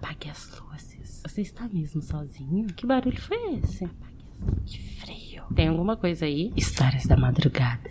Apague as luzes. Você está mesmo sozinho? Que barulho foi esse? Que frio. Tem alguma coisa aí? Histórias da madrugada.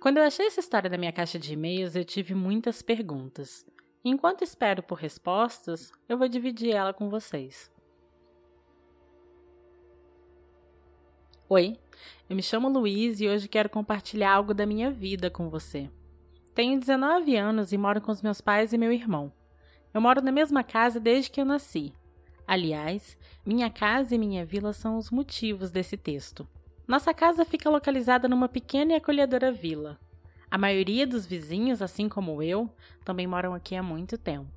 Quando eu achei essa história da minha caixa de e-mails, eu tive muitas perguntas. Enquanto espero por respostas, eu vou dividir ela com vocês. Oi, eu me chamo Luiz e hoje quero compartilhar algo da minha vida com você. Tenho 19 anos e moro com os meus pais e meu irmão. Eu moro na mesma casa desde que eu nasci. Aliás, minha casa e minha vila são os motivos desse texto. Nossa casa fica localizada numa pequena e acolhedora vila. A maioria dos vizinhos, assim como eu, também moram aqui há muito tempo.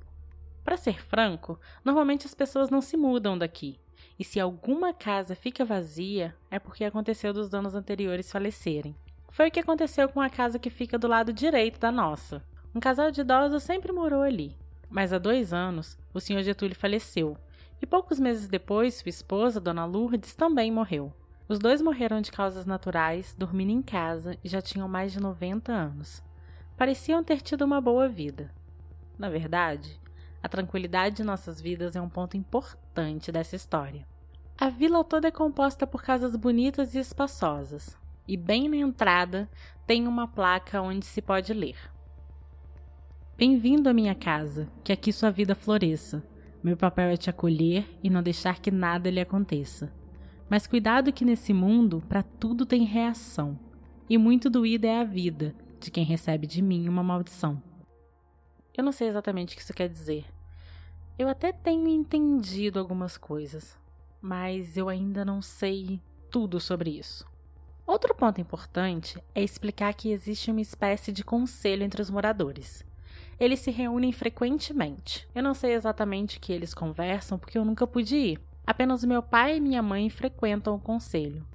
Para ser franco, normalmente as pessoas não se mudam daqui. E se alguma casa fica vazia, é porque aconteceu dos donos anteriores falecerem. Foi o que aconteceu com a casa que fica do lado direito da nossa. Um casal de idosos sempre morou ali. Mas há dois anos, o senhor Getúlio faleceu. E poucos meses depois, sua esposa, Dona Lourdes, também morreu. Os dois morreram de causas naturais, dormindo em casa e já tinham mais de 90 anos. Pareciam ter tido uma boa vida. Na verdade, a tranquilidade de nossas vidas é um ponto importante dessa história. A vila toda é composta por casas bonitas e espaçosas, e bem na entrada tem uma placa onde se pode ler: Bem-vindo à minha casa, que aqui sua vida floresça. Meu papel é te acolher e não deixar que nada lhe aconteça. Mas cuidado que nesse mundo, para tudo tem reação. E muito doída é a vida de quem recebe de mim uma maldição. Eu não sei exatamente o que isso quer dizer. Eu até tenho entendido algumas coisas, mas eu ainda não sei tudo sobre isso. Outro ponto importante é explicar que existe uma espécie de conselho entre os moradores. Eles se reúnem frequentemente. Eu não sei exatamente o que eles conversam porque eu nunca pude ir, Apenas meu pai e minha mãe frequentam o conselho,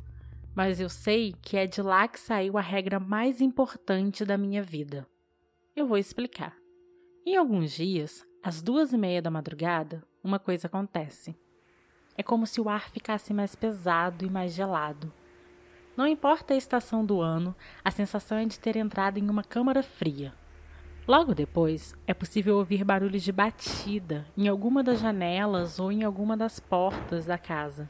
mas eu sei que é de lá que saiu a regra mais importante da minha vida. Eu vou explicar. Em alguns dias, às duas e meia da madrugada, uma coisa acontece. É como se o ar ficasse mais pesado e mais gelado. Não importa a estação do ano, a sensação é de ter entrado em uma câmara fria. Logo depois, é possível ouvir barulhos de batida em alguma das janelas ou em alguma das portas da casa.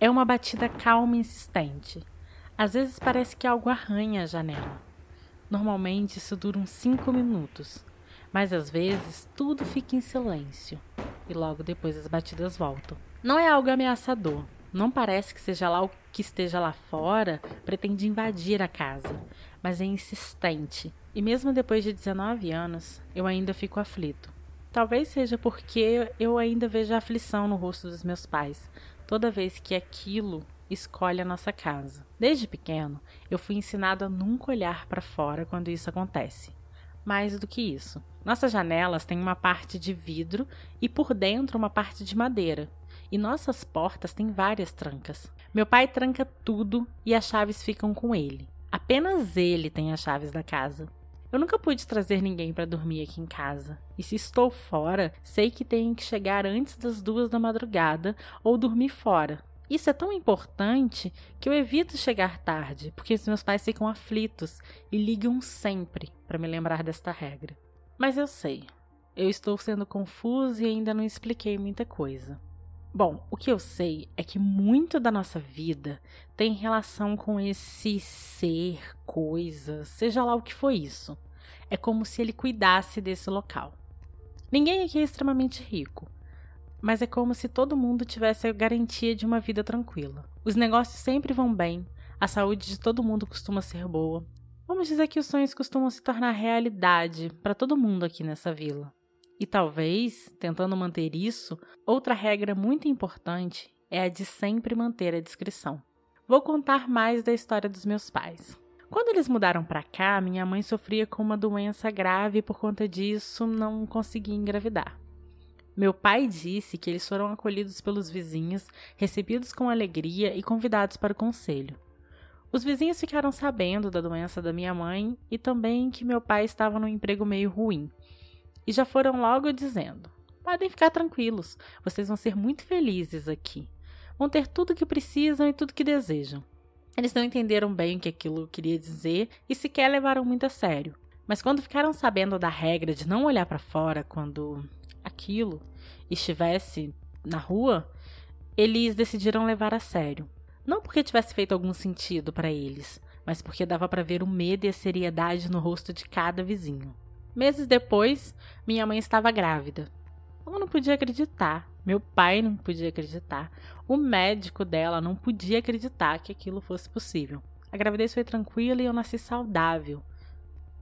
É uma batida calma e insistente. Às vezes parece que algo arranha a janela. Normalmente isso dura uns cinco minutos, mas às vezes tudo fica em silêncio e logo depois as batidas voltam. Não é algo ameaçador, não parece que seja lá o que esteja lá fora pretende invadir a casa, mas é insistente. E mesmo depois de 19 anos, eu ainda fico aflito. Talvez seja porque eu ainda vejo a aflição no rosto dos meus pais, toda vez que aquilo escolhe a nossa casa. Desde pequeno, eu fui ensinado a nunca olhar para fora quando isso acontece. Mais do que isso, nossas janelas têm uma parte de vidro e por dentro uma parte de madeira, e nossas portas têm várias trancas. Meu pai tranca tudo e as chaves ficam com ele. Apenas ele tem as chaves da casa. Eu nunca pude trazer ninguém para dormir aqui em casa. E se estou fora, sei que tenho que chegar antes das duas da madrugada ou dormir fora. Isso é tão importante que eu evito chegar tarde, porque os meus pais ficam aflitos e ligam sempre para me lembrar desta regra. Mas eu sei, eu estou sendo confuso e ainda não expliquei muita coisa. Bom, o que eu sei é que muito da nossa vida tem relação com esse ser, coisa, seja lá o que foi isso. É como se ele cuidasse desse local. Ninguém aqui é extremamente rico, mas é como se todo mundo tivesse a garantia de uma vida tranquila. Os negócios sempre vão bem, a saúde de todo mundo costuma ser boa. Vamos dizer que os sonhos costumam se tornar realidade para todo mundo aqui nessa vila. E talvez, tentando manter isso, outra regra muito importante é a de sempre manter a discrição. Vou contar mais da história dos meus pais. Quando eles mudaram para cá, minha mãe sofria com uma doença grave e por conta disso não conseguia engravidar. Meu pai disse que eles foram acolhidos pelos vizinhos, recebidos com alegria e convidados para o conselho. Os vizinhos ficaram sabendo da doença da minha mãe e também que meu pai estava num emprego meio ruim, e já foram logo dizendo: Podem ficar tranquilos, vocês vão ser muito felizes aqui. Vão ter tudo o que precisam e tudo o que desejam. Eles não entenderam bem o que aquilo queria dizer e sequer levaram muito a sério. Mas quando ficaram sabendo da regra de não olhar para fora quando aquilo estivesse na rua, eles decidiram levar a sério. Não porque tivesse feito algum sentido para eles, mas porque dava para ver o medo e a seriedade no rosto de cada vizinho. Meses depois, minha mãe estava grávida ela não podia acreditar. Meu pai não podia acreditar. O médico dela não podia acreditar que aquilo fosse possível. A gravidez foi tranquila e eu nasci saudável.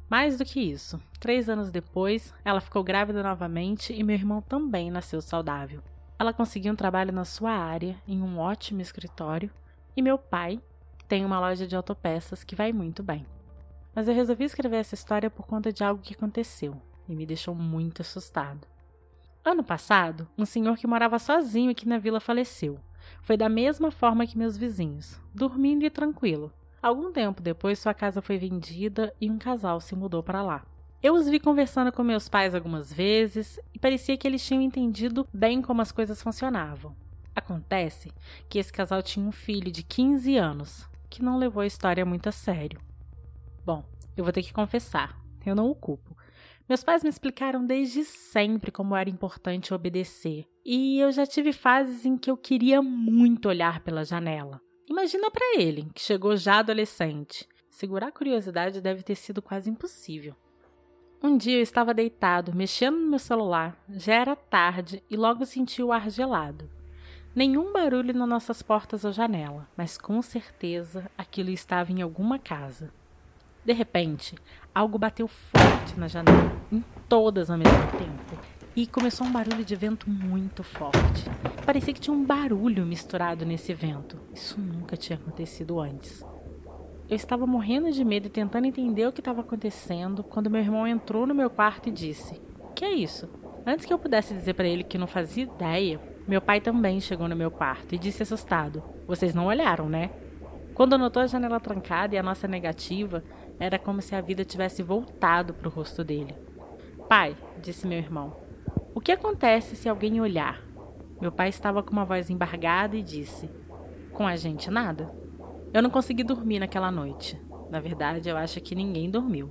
Mais do que isso, três anos depois, ela ficou grávida novamente e meu irmão também nasceu saudável. Ela conseguiu um trabalho na sua área, em um ótimo escritório, e meu pai tem uma loja de autopeças que vai muito bem. Mas eu resolvi escrever essa história por conta de algo que aconteceu e me deixou muito assustado. Ano passado, um senhor que morava sozinho aqui na vila faleceu. Foi da mesma forma que meus vizinhos, dormindo e tranquilo. Algum tempo depois, sua casa foi vendida e um casal se mudou para lá. Eu os vi conversando com meus pais algumas vezes e parecia que eles tinham entendido bem como as coisas funcionavam. Acontece que esse casal tinha um filho de 15 anos, que não levou a história muito a sério. Bom, eu vou ter que confessar, eu não o culpo. Meus pais me explicaram desde sempre como era importante obedecer, e eu já tive fases em que eu queria muito olhar pela janela. Imagina para ele, que chegou já adolescente. Segurar a curiosidade deve ter sido quase impossível. Um dia eu estava deitado, mexendo no meu celular, já era tarde e logo senti o ar gelado. Nenhum barulho nas nossas portas ou janela, mas com certeza aquilo estava em alguma casa. De repente, algo bateu forte na janela, em todas ao mesmo tempo, e começou um barulho de vento muito forte. Parecia que tinha um barulho misturado nesse vento. Isso nunca tinha acontecido antes. Eu estava morrendo de medo e tentando entender o que estava acontecendo quando meu irmão entrou no meu quarto e disse: Que é isso? Antes que eu pudesse dizer para ele que não fazia ideia, meu pai também chegou no meu quarto e disse assustado: Vocês não olharam, né? Quando notou a janela trancada e a nossa negativa, era como se a vida tivesse voltado para o rosto dele. Pai, disse meu irmão, o que acontece se alguém olhar? Meu pai estava com uma voz embargada e disse: Com a gente nada. Eu não consegui dormir naquela noite. Na verdade, eu acho que ninguém dormiu.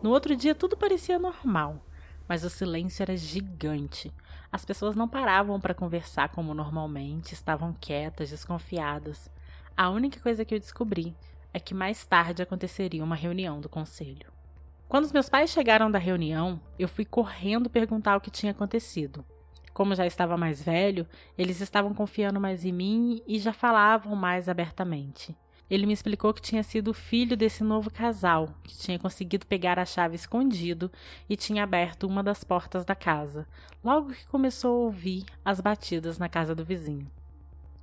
No outro dia, tudo parecia normal, mas o silêncio era gigante. As pessoas não paravam para conversar como normalmente, estavam quietas, desconfiadas. A única coisa que eu descobri é que mais tarde aconteceria uma reunião do conselho. Quando os meus pais chegaram da reunião, eu fui correndo perguntar o que tinha acontecido. Como já estava mais velho, eles estavam confiando mais em mim e já falavam mais abertamente. Ele me explicou que tinha sido filho desse novo casal, que tinha conseguido pegar a chave escondido e tinha aberto uma das portas da casa, logo que começou a ouvir as batidas na casa do vizinho.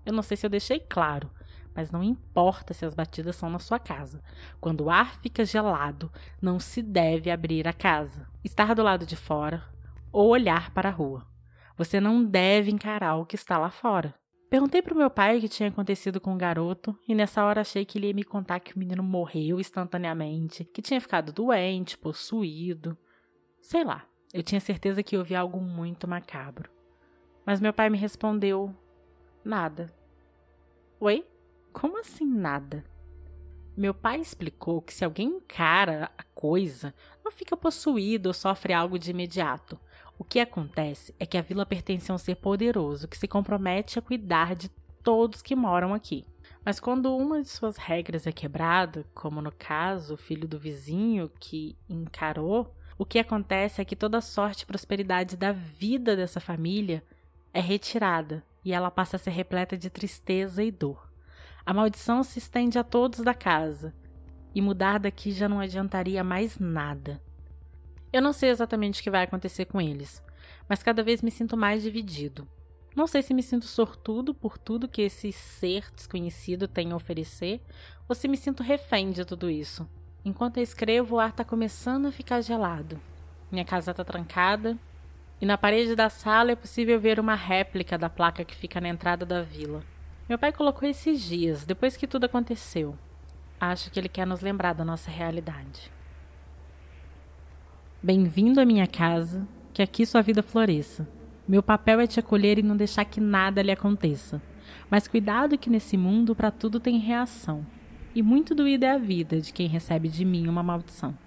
Eu não sei se eu deixei claro, mas não importa se as batidas são na sua casa. Quando o ar fica gelado, não se deve abrir a casa, estar do lado de fora ou olhar para a rua. Você não deve encarar o que está lá fora. Perguntei para o meu pai o que tinha acontecido com o garoto e nessa hora achei que ele ia me contar que o menino morreu instantaneamente, que tinha ficado doente, possuído. Sei lá, eu tinha certeza que ouvi algo muito macabro. Mas meu pai me respondeu: nada. Oi? Como assim nada? Meu pai explicou que se alguém encara a coisa, não fica possuído ou sofre algo de imediato. O que acontece é que a vila pertence a um ser poderoso que se compromete a cuidar de todos que moram aqui. Mas quando uma de suas regras é quebrada, como no caso o filho do vizinho que encarou, o que acontece é que toda a sorte e prosperidade da vida dessa família é retirada e ela passa a ser repleta de tristeza e dor. A maldição se estende a todos da casa, e mudar daqui já não adiantaria mais nada. Eu não sei exatamente o que vai acontecer com eles, mas cada vez me sinto mais dividido. Não sei se me sinto sortudo por tudo que esse ser desconhecido tem a oferecer, ou se me sinto refém de tudo isso. Enquanto eu escrevo, o ar está começando a ficar gelado. Minha casa está trancada, e na parede da sala é possível ver uma réplica da placa que fica na entrada da vila. Meu pai colocou esses dias, depois que tudo aconteceu. Acho que ele quer nos lembrar da nossa realidade. Bem-vindo à minha casa, que aqui sua vida floresça. Meu papel é te acolher e não deixar que nada lhe aconteça. Mas cuidado que nesse mundo para tudo tem reação. E muito doída é a vida de quem recebe de mim uma maldição.